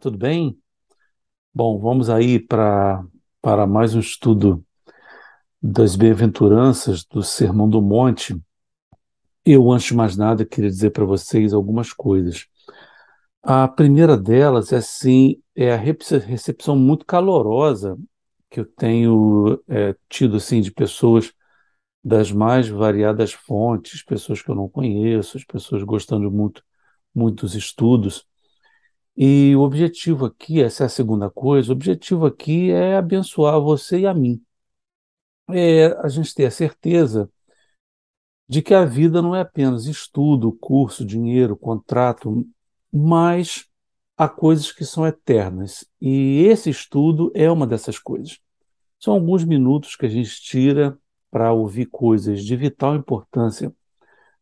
Tudo bem? Bom, vamos aí para para mais um estudo das bem-aventuranças do Sermão do Monte. Eu, antes de mais nada, queria dizer para vocês algumas coisas. A primeira delas é sim, é a recepção muito calorosa que eu tenho é, tido assim de pessoas das mais variadas fontes, pessoas que eu não conheço, as pessoas gostando muito muito dos estudos. E o objetivo aqui, essa é a segunda coisa, o objetivo aqui é abençoar você e a mim. É a gente ter a certeza de que a vida não é apenas estudo, curso, dinheiro, contrato, mas há coisas que são eternas. E esse estudo é uma dessas coisas. São alguns minutos que a gente tira para ouvir coisas de vital importância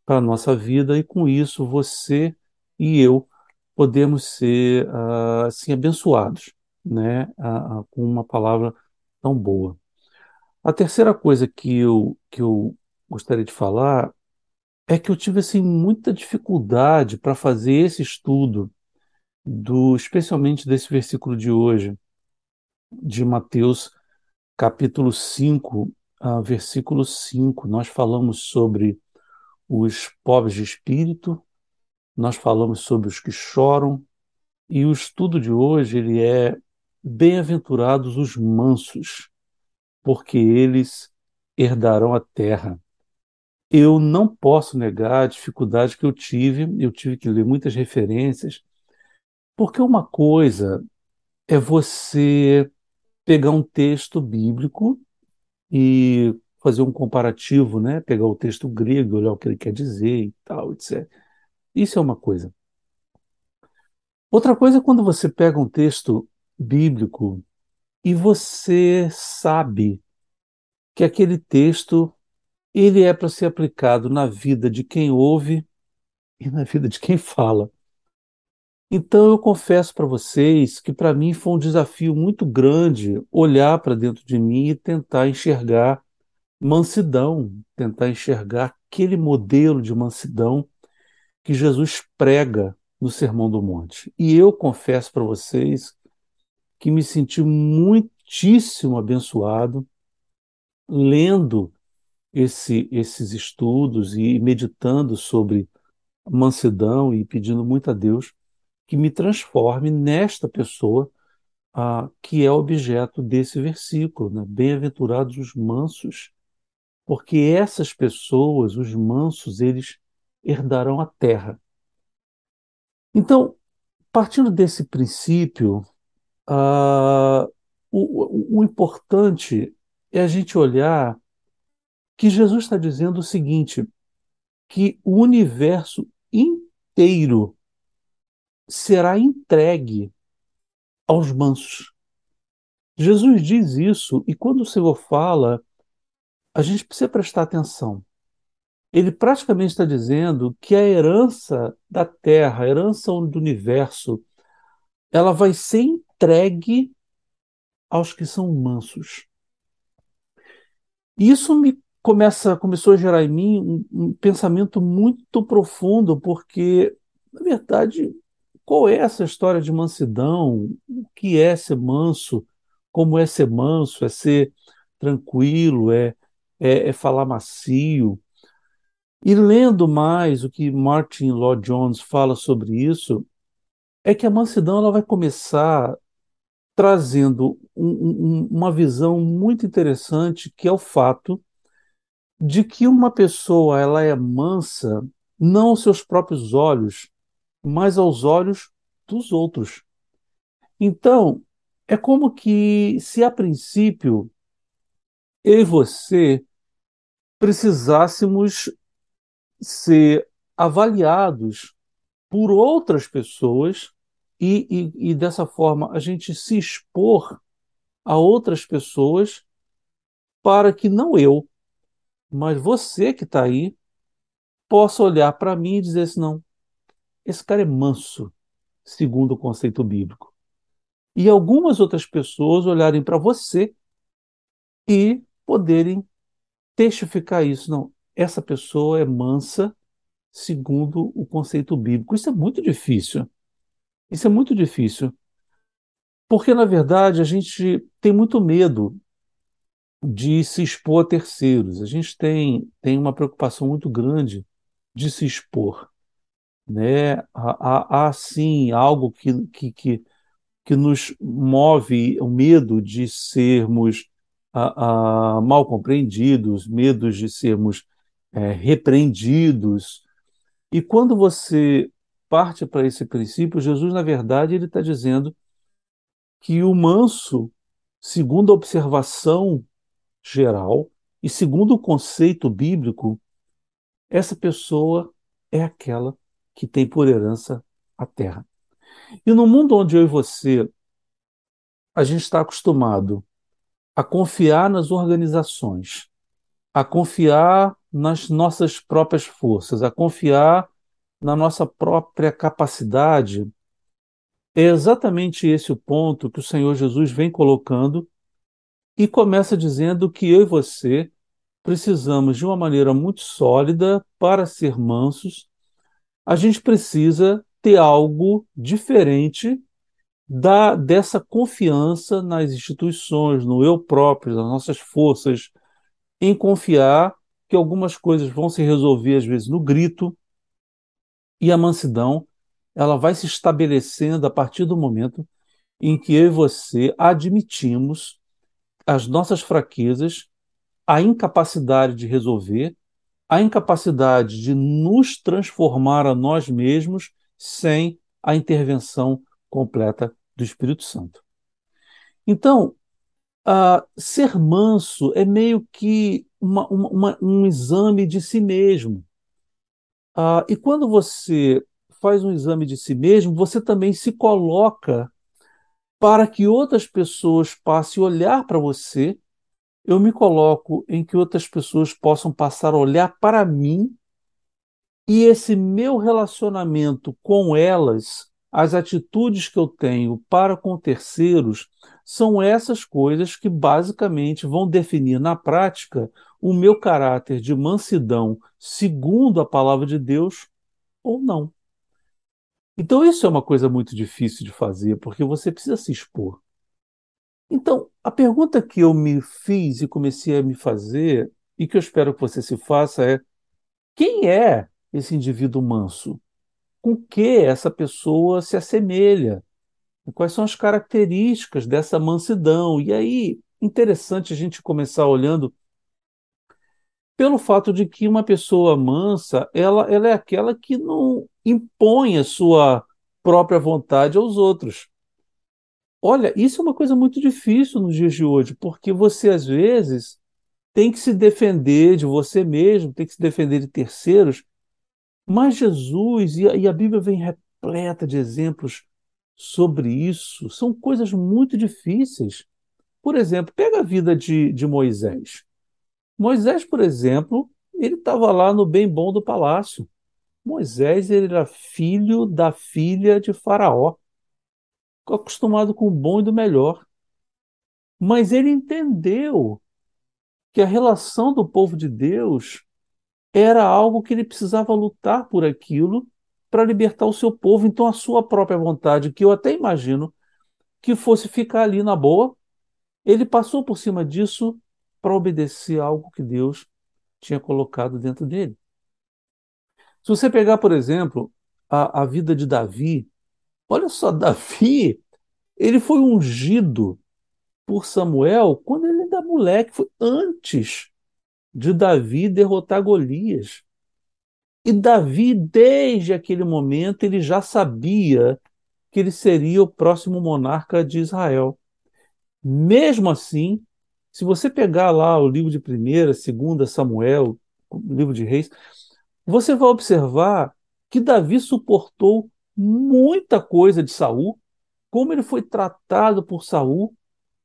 para a nossa vida, e com isso você e eu podemos ser uh, assim abençoados, né, uh, uh, com uma palavra tão boa. A terceira coisa que eu que eu gostaria de falar é que eu tive assim muita dificuldade para fazer esse estudo do especialmente desse versículo de hoje de Mateus capítulo 5, versículo 5. Nós falamos sobre os pobres de espírito, nós falamos sobre os que choram, e o estudo de hoje ele é bem-aventurados os mansos, porque eles herdarão a terra. Eu não posso negar a dificuldade que eu tive, eu tive que ler muitas referências, porque uma coisa é você pegar um texto bíblico e fazer um comparativo, né? Pegar o texto grego, olhar o que ele quer dizer e tal, etc. Isso é uma coisa. Outra coisa é quando você pega um texto bíblico e você sabe que aquele texto ele é para ser aplicado na vida de quem ouve e na vida de quem fala. Então eu confesso para vocês que para mim foi um desafio muito grande olhar para dentro de mim e tentar enxergar mansidão, tentar enxergar aquele modelo de mansidão que Jesus prega no Sermão do Monte. E eu confesso para vocês que me senti muitíssimo abençoado lendo esse, esses estudos e meditando sobre mansidão e pedindo muito a Deus que me transforme nesta pessoa ah, que é objeto desse versículo. Né? Bem-aventurados os mansos, porque essas pessoas, os mansos, eles herdarão a terra. Então, partindo desse princípio, uh, o, o importante é a gente olhar que Jesus está dizendo o seguinte: que o universo inteiro será entregue aos mansos. Jesus diz isso, e quando o Senhor fala, a gente precisa prestar atenção ele praticamente está dizendo que a herança da Terra, a herança do universo, ela vai ser entregue aos que são mansos. Isso me começa, começou a gerar em mim um, um pensamento muito profundo, porque, na verdade, qual é essa história de mansidão? O que é ser manso? Como é ser manso? É ser tranquilo? É, é, é falar macio? E lendo mais o que Martin Lloyd Jones fala sobre isso, é que a mansidão ela vai começar trazendo um, um, uma visão muito interessante, que é o fato de que uma pessoa ela é mansa não aos seus próprios olhos, mas aos olhos dos outros. Então, é como que se a princípio eu e você precisássemos ser avaliados por outras pessoas e, e, e dessa forma a gente se expor a outras pessoas para que não eu, mas você que está aí, possa olhar para mim e dizer assim: não, esse cara é manso, segundo o conceito bíblico. E algumas outras pessoas olharem para você e poderem testificar isso. Não, essa pessoa é mansa segundo o conceito bíblico. Isso é muito difícil. Isso é muito difícil, porque na verdade a gente tem muito medo de se expor a terceiros. A gente tem, tem uma preocupação muito grande de se expor, né? Há, há, sim algo que, que, que, que nos move o medo de sermos a, a, mal compreendidos, medos de sermos é, repreendidos. E quando você parte para esse princípio, Jesus, na verdade, ele está dizendo que o manso, segundo a observação geral e segundo o conceito bíblico, essa pessoa é aquela que tem por herança a terra. E no mundo onde eu e você a gente está acostumado a confiar nas organizações, a confiar nas nossas próprias forças, a confiar na nossa própria capacidade, é exatamente esse o ponto que o Senhor Jesus vem colocando e começa dizendo que eu e você precisamos, de uma maneira muito sólida, para ser mansos, a gente precisa ter algo diferente da, dessa confiança nas instituições, no eu próprio, nas nossas forças, em confiar que algumas coisas vão se resolver, às vezes, no grito, e a mansidão ela vai se estabelecendo a partir do momento em que eu e você admitimos as nossas fraquezas, a incapacidade de resolver, a incapacidade de nos transformar a nós mesmos sem a intervenção completa do Espírito Santo. Então, uh, ser manso é meio que uma, uma, uma, um exame de si mesmo. Uh, e quando você faz um exame de si mesmo, você também se coloca para que outras pessoas passem a olhar para você, eu me coloco em que outras pessoas possam passar a olhar para mim e esse meu relacionamento com elas, as atitudes que eu tenho para com terceiros, são essas coisas que basicamente vão definir na prática o meu caráter de mansidão, segundo a palavra de Deus, ou não. Então, isso é uma coisa muito difícil de fazer, porque você precisa se expor. Então, a pergunta que eu me fiz e comecei a me fazer, e que eu espero que você se faça, é: quem é esse indivíduo manso? Com que essa pessoa se assemelha? Quais são as características dessa mansidão? E aí, interessante a gente começar olhando pelo fato de que uma pessoa mansa, ela, ela é aquela que não impõe a sua própria vontade aos outros. Olha, isso é uma coisa muito difícil nos dias de hoje, porque você às vezes tem que se defender de você mesmo, tem que se defender de terceiros, mas Jesus e a, e a Bíblia vem repleta de exemplos sobre isso. São coisas muito difíceis. Por exemplo, pega a vida de, de Moisés. Moisés, por exemplo, ele estava lá no bem bom do palácio. Moisés ele era filho da filha de Faraó, acostumado com o bom e do melhor. Mas ele entendeu que a relação do povo de Deus era algo que ele precisava lutar por aquilo para libertar o seu povo. Então, a sua própria vontade, que eu até imagino que fosse ficar ali na boa, ele passou por cima disso para obedecer algo que Deus tinha colocado dentro dele. Se você pegar, por exemplo, a, a vida de Davi, olha só, Davi, ele foi ungido por Samuel quando ele ainda moleque, foi antes de Davi derrotar Golias. E Davi, desde aquele momento, ele já sabia que ele seria o próximo monarca de Israel. Mesmo assim, se você pegar lá o livro de 1 segunda Samuel, o livro de Reis, você vai observar que Davi suportou muita coisa de Saul, como ele foi tratado por Saul,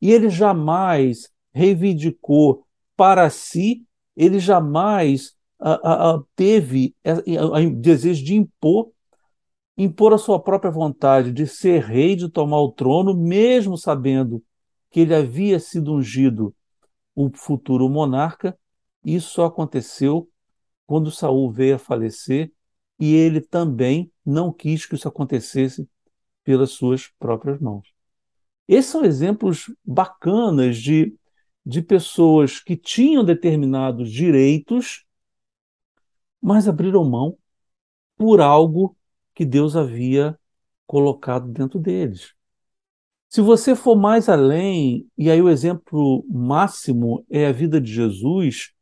e ele jamais reivindicou para si, ele jamais teve o desejo de impor, impor a sua própria vontade de ser rei, de tomar o trono, mesmo sabendo que ele havia sido ungido o futuro monarca. Isso só aconteceu quando Saul veio a falecer e ele também não quis que isso acontecesse pelas suas próprias mãos. Esses são exemplos bacanas de, de pessoas que tinham determinados direitos, mas abriram mão por algo que Deus havia colocado dentro deles. Se você for mais além, e aí o exemplo máximo é a vida de Jesus,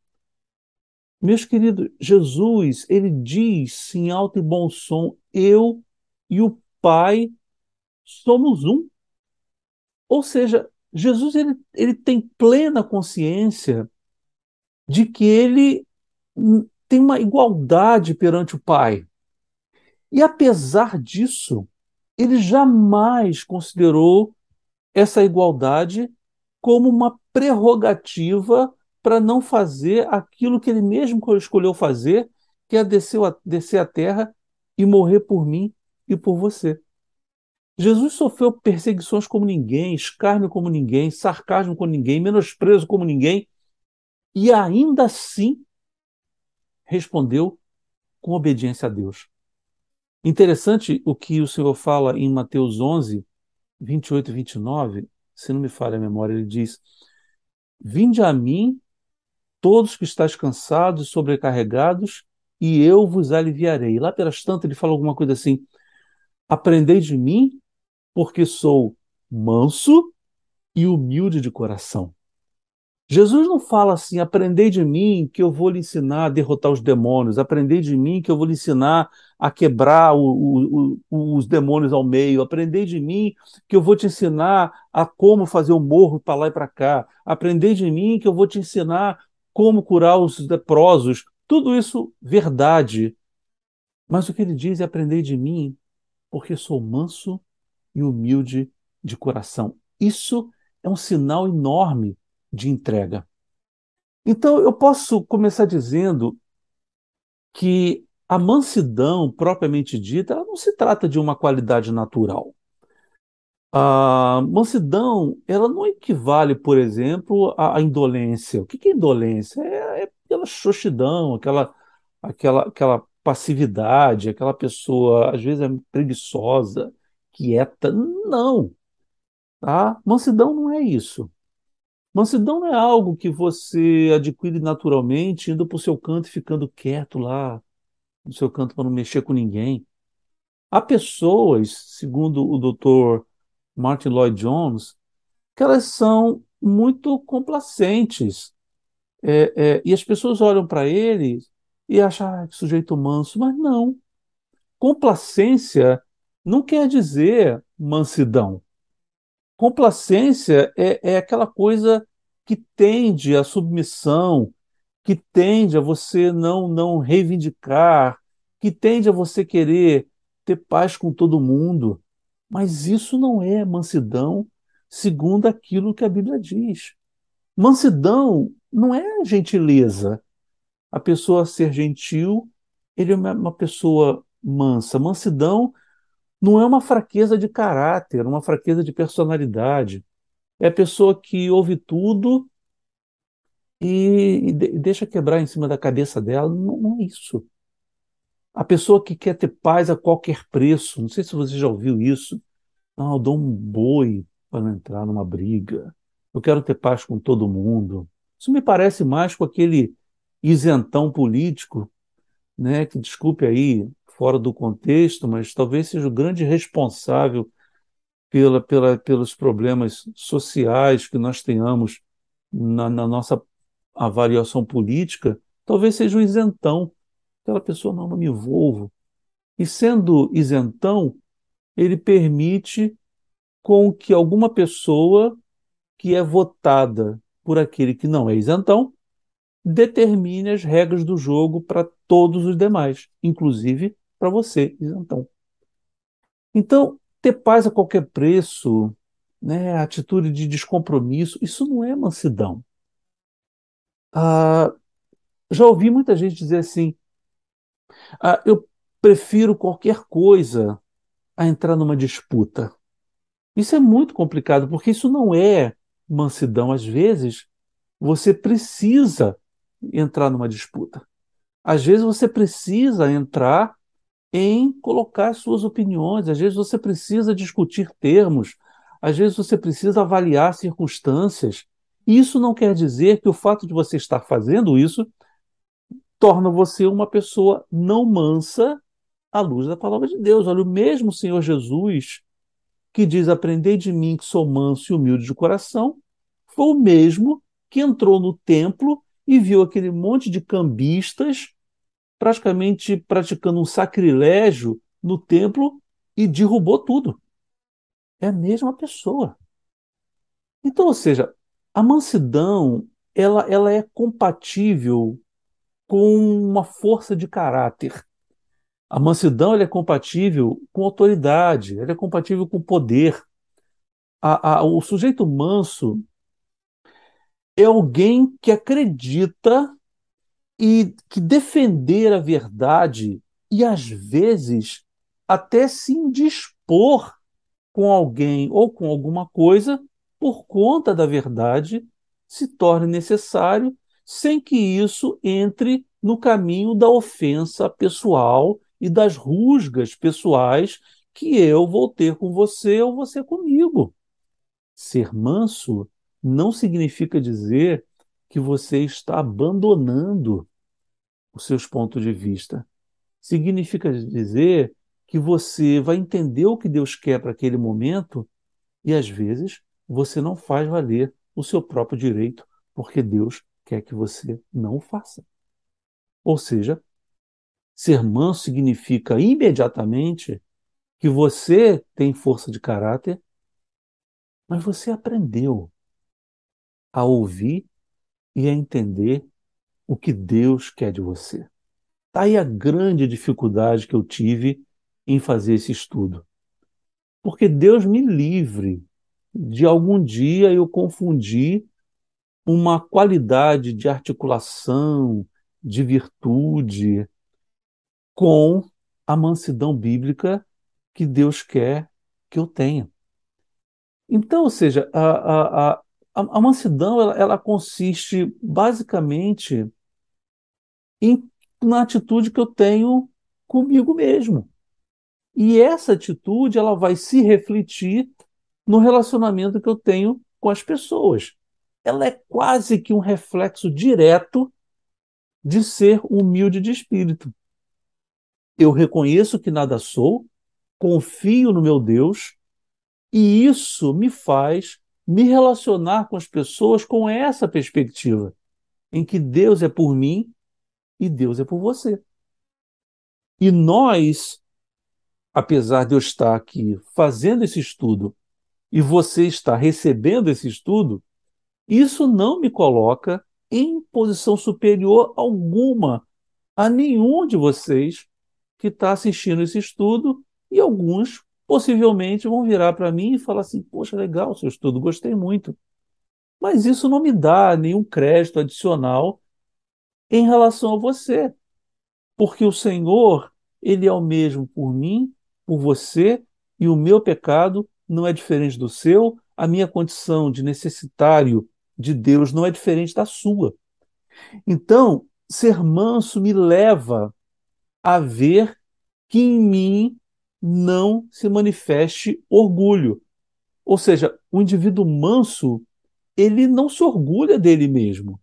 meus queridos, Jesus, ele diz em alto e bom som: Eu e o Pai somos um. Ou seja, Jesus ele, ele tem plena consciência de que ele tem uma igualdade perante o Pai. E apesar disso, ele jamais considerou essa igualdade como uma prerrogativa para não fazer aquilo que ele mesmo escolheu fazer, que é descer a, descer a terra e morrer por mim e por você. Jesus sofreu perseguições como ninguém, escárnio como ninguém, sarcasmo como ninguém, menosprezo como ninguém, e ainda assim respondeu com obediência a Deus. Interessante o que o Senhor fala em Mateus 11, 28 e 29, se não me falha a memória, ele diz: Vinde a mim, todos que estáis cansados e sobrecarregados, e eu vos aliviarei. Lá pelas tantas ele fala alguma coisa assim: Aprendei de mim, porque sou manso e humilde de coração. Jesus não fala assim: aprendei de mim que eu vou lhe ensinar a derrotar os demônios, aprendei de mim que eu vou lhe ensinar a quebrar o, o, o, os demônios ao meio, aprendei de mim que eu vou te ensinar a como fazer o morro para lá e para cá, aprendei de mim que eu vou te ensinar como curar os leprosos. Tudo isso, verdade. Mas o que ele diz é: aprendei de mim, porque sou manso e humilde de coração. Isso é um sinal enorme de entrega. Então, eu posso começar dizendo que a mansidão, propriamente dita, ela não se trata de uma qualidade natural. A mansidão, ela não equivale, por exemplo, à indolência. O que é indolência? É, é aquela xoxidão, aquela, aquela, aquela passividade, aquela pessoa, às vezes, é preguiçosa, quieta. Não. Tá? Mansidão não é isso. Mansidão não é algo que você adquire naturalmente, indo para o seu canto e ficando quieto lá, no seu canto para não mexer com ninguém. Há pessoas, segundo o doutor Martin Lloyd Jones, que elas são muito complacentes. É, é, e as pessoas olham para ele e acham, ah, que sujeito manso, mas não. Complacência não quer dizer mansidão. Complacência é, é aquela coisa que tende à submissão, que tende a você não, não reivindicar, que tende a você querer ter paz com todo mundo. Mas isso não é mansidão segundo aquilo que a Bíblia diz. Mansidão não é gentileza. A pessoa ser gentil, ele é uma pessoa mansa. Mansidão não é uma fraqueza de caráter, uma fraqueza de personalidade. É a pessoa que ouve tudo e, e deixa quebrar em cima da cabeça dela. Não, não, é isso. A pessoa que quer ter paz a qualquer preço, não sei se você já ouviu isso. Não, eu dou um boi para não entrar numa briga. Eu quero ter paz com todo mundo. Isso me parece mais com aquele isentão político, né, que desculpe aí fora do contexto, mas talvez seja o grande responsável pela, pela, pelos problemas sociais que nós tenhamos na, na nossa avaliação política, talvez seja um isentão. Aquela pessoa não, não me envolvo. E sendo isentão, ele permite com que alguma pessoa que é votada por aquele que não é isentão determine as regras do jogo para todos os demais, inclusive para você, isentão. Então, ter paz a qualquer preço, né, atitude de descompromisso, isso não é mansidão. Ah, já ouvi muita gente dizer assim: ah, eu prefiro qualquer coisa a entrar numa disputa. Isso é muito complicado, porque isso não é mansidão. Às vezes, você precisa entrar numa disputa. Às vezes, você precisa entrar em colocar suas opiniões. Às vezes você precisa discutir termos, às vezes você precisa avaliar circunstâncias. Isso não quer dizer que o fato de você estar fazendo isso torna você uma pessoa não mansa à luz da palavra de Deus. Olha, o mesmo Senhor Jesus que diz: Aprendei de mim que sou manso e humilde de coração, foi o mesmo que entrou no templo e viu aquele monte de cambistas praticamente praticando um sacrilégio no templo e derrubou tudo. É a mesma pessoa. Então, ou seja, a mansidão ela, ela é compatível com uma força de caráter. A mansidão é compatível com autoridade, ela é compatível com poder. A, a, o sujeito manso é alguém que acredita e que defender a verdade e às vezes até se indispor com alguém ou com alguma coisa por conta da verdade se torne necessário sem que isso entre no caminho da ofensa pessoal e das rusgas pessoais que eu vou ter com você ou você comigo. Ser manso não significa dizer que você está abandonando os seus pontos de vista. Significa dizer que você vai entender o que Deus quer para aquele momento e às vezes você não faz valer o seu próprio direito porque Deus quer que você não faça. Ou seja, ser manso significa imediatamente que você tem força de caráter, mas você aprendeu a ouvir e a entender o que Deus quer de você. Está aí a grande dificuldade que eu tive em fazer esse estudo. Porque Deus me livre de algum dia eu confundir uma qualidade de articulação, de virtude, com a mansidão bíblica que Deus quer que eu tenha. Então, ou seja, a, a, a, a mansidão ela, ela consiste basicamente em, na atitude que eu tenho comigo mesmo. E essa atitude ela vai se refletir no relacionamento que eu tenho com as pessoas. Ela é quase que um reflexo direto de ser humilde de espírito. Eu reconheço que nada sou, confio no meu Deus, e isso me faz me relacionar com as pessoas com essa perspectiva, em que Deus é por mim e Deus é por você. E nós, apesar de eu estar aqui fazendo esse estudo e você está recebendo esse estudo, isso não me coloca em posição superior alguma a nenhum de vocês que está assistindo esse estudo e alguns possivelmente vão virar para mim e falar assim: Poxa, legal, seu estudo, gostei muito. Mas isso não me dá nenhum crédito adicional em relação a você. Porque o Senhor, Ele é o mesmo por mim, por você, e o meu pecado não é diferente do seu, a minha condição de necessitário de Deus não é diferente da sua. Então, ser manso me leva a ver que em mim não se manifeste orgulho. Ou seja, o indivíduo manso, ele não se orgulha dele mesmo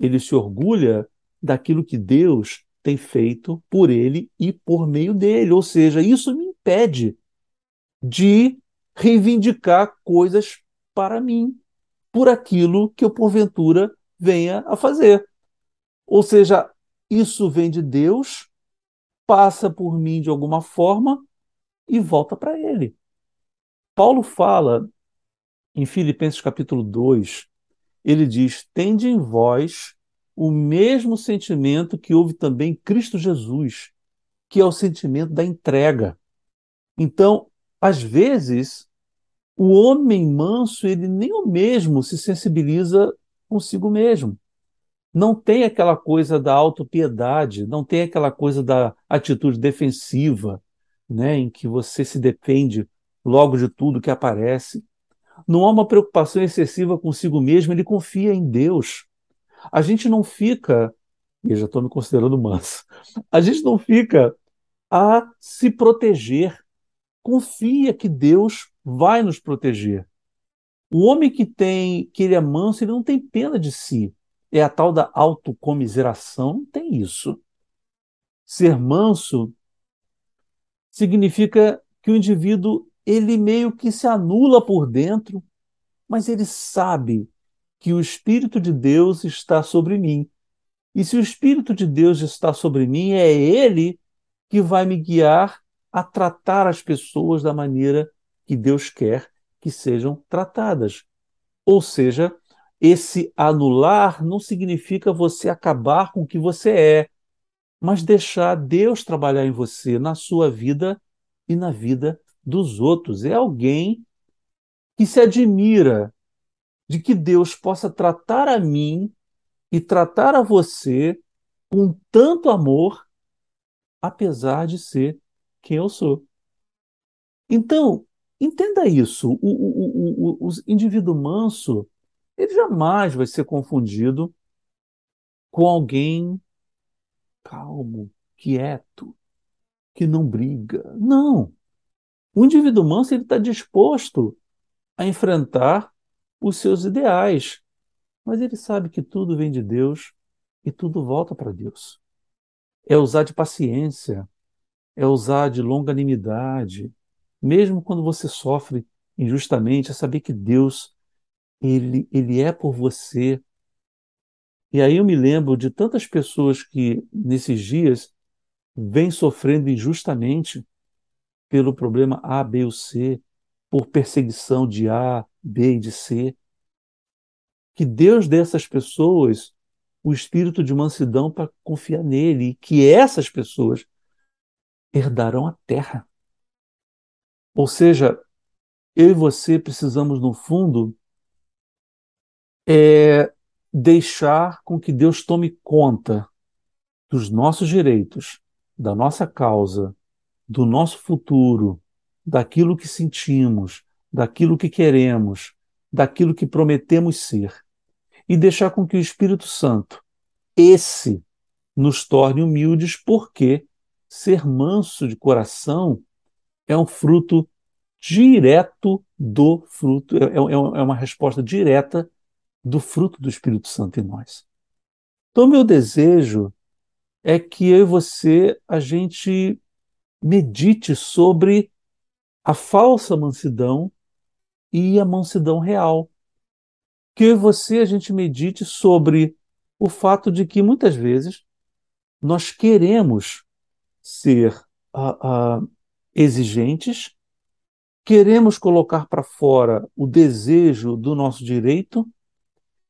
ele se orgulha daquilo que Deus tem feito por ele e por meio dele. Ou seja, isso me impede de reivindicar coisas para mim, por aquilo que eu porventura venha a fazer. Ou seja, isso vem de Deus, passa por mim de alguma forma e volta para ele. Paulo fala em Filipenses capítulo 2, ele diz: Tende em vós o mesmo sentimento que houve também em Cristo Jesus, que é o sentimento da entrega. Então, às vezes, o homem manso, ele nem o mesmo se sensibiliza consigo mesmo. Não tem aquela coisa da autopiedade, não tem aquela coisa da atitude defensiva, né, em que você se depende logo de tudo que aparece não há uma preocupação excessiva consigo mesmo, ele confia em Deus. A gente não fica, e já estou me considerando manso, a gente não fica a se proteger. Confia que Deus vai nos proteger. O homem que tem, que ele é manso, ele não tem pena de si. É a tal da autocomiseração, tem isso. Ser manso significa que o indivíduo ele meio que se anula por dentro, mas ele sabe que o espírito de Deus está sobre mim. E se o espírito de Deus está sobre mim, é ele que vai me guiar a tratar as pessoas da maneira que Deus quer que sejam tratadas. Ou seja, esse anular não significa você acabar com o que você é, mas deixar Deus trabalhar em você, na sua vida e na vida dos outros. É alguém que se admira de que Deus possa tratar a mim e tratar a você com tanto amor, apesar de ser quem eu sou. Então, entenda isso. O, o, o, o indivíduo manso, ele jamais vai ser confundido com alguém calmo, quieto, que não briga. Não. O indivíduo manso está disposto a enfrentar os seus ideais, mas ele sabe que tudo vem de Deus e tudo volta para Deus. É usar de paciência, é usar de longanimidade, mesmo quando você sofre injustamente, é saber que Deus ele, ele é por você. E aí eu me lembro de tantas pessoas que nesses dias vêm sofrendo injustamente pelo problema A, B ou C, por perseguição de A, B e de C. Que Deus dê a essas pessoas o espírito de mansidão para confiar nele e que essas pessoas herdarão a terra. Ou seja, eu e você precisamos, no fundo, é deixar com que Deus tome conta dos nossos direitos, da nossa causa, do nosso futuro, daquilo que sentimos, daquilo que queremos, daquilo que prometemos ser, e deixar com que o Espírito Santo, esse, nos torne humildes, porque ser manso de coração é um fruto direto do fruto, é, é, é uma resposta direta do fruto do Espírito Santo em nós. Então, meu desejo é que eu e você, a gente medite sobre a falsa mansidão e a mansidão real. Que você a gente medite sobre o fato de que muitas vezes nós queremos ser uh, uh, exigentes, queremos colocar para fora o desejo do nosso direito,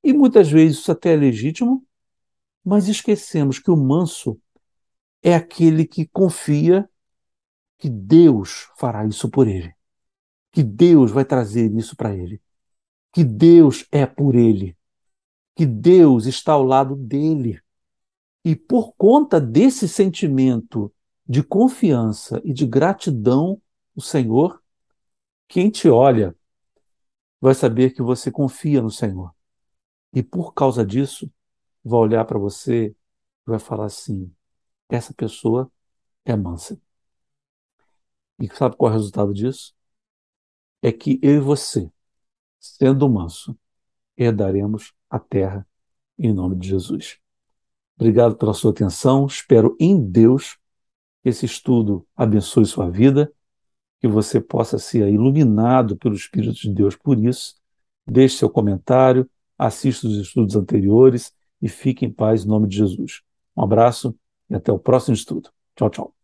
e muitas vezes isso até é legítimo, mas esquecemos que o manso é aquele que confia que Deus fará isso por ele, que Deus vai trazer isso para ele, que Deus é por ele, que Deus está ao lado dele. E por conta desse sentimento de confiança e de gratidão o Senhor, quem te olha vai saber que você confia no Senhor. E por causa disso, vai olhar para você e vai falar assim: essa pessoa é mansa. E sabe qual é o resultado disso? É que eu e você, sendo manso, herdaremos a terra em nome de Jesus. Obrigado pela sua atenção. Espero em Deus que esse estudo abençoe sua vida, que você possa ser iluminado pelo Espírito de Deus por isso. Deixe seu comentário, assista os estudos anteriores e fique em paz em nome de Jesus. Um abraço e até o próximo estudo. Tchau, tchau.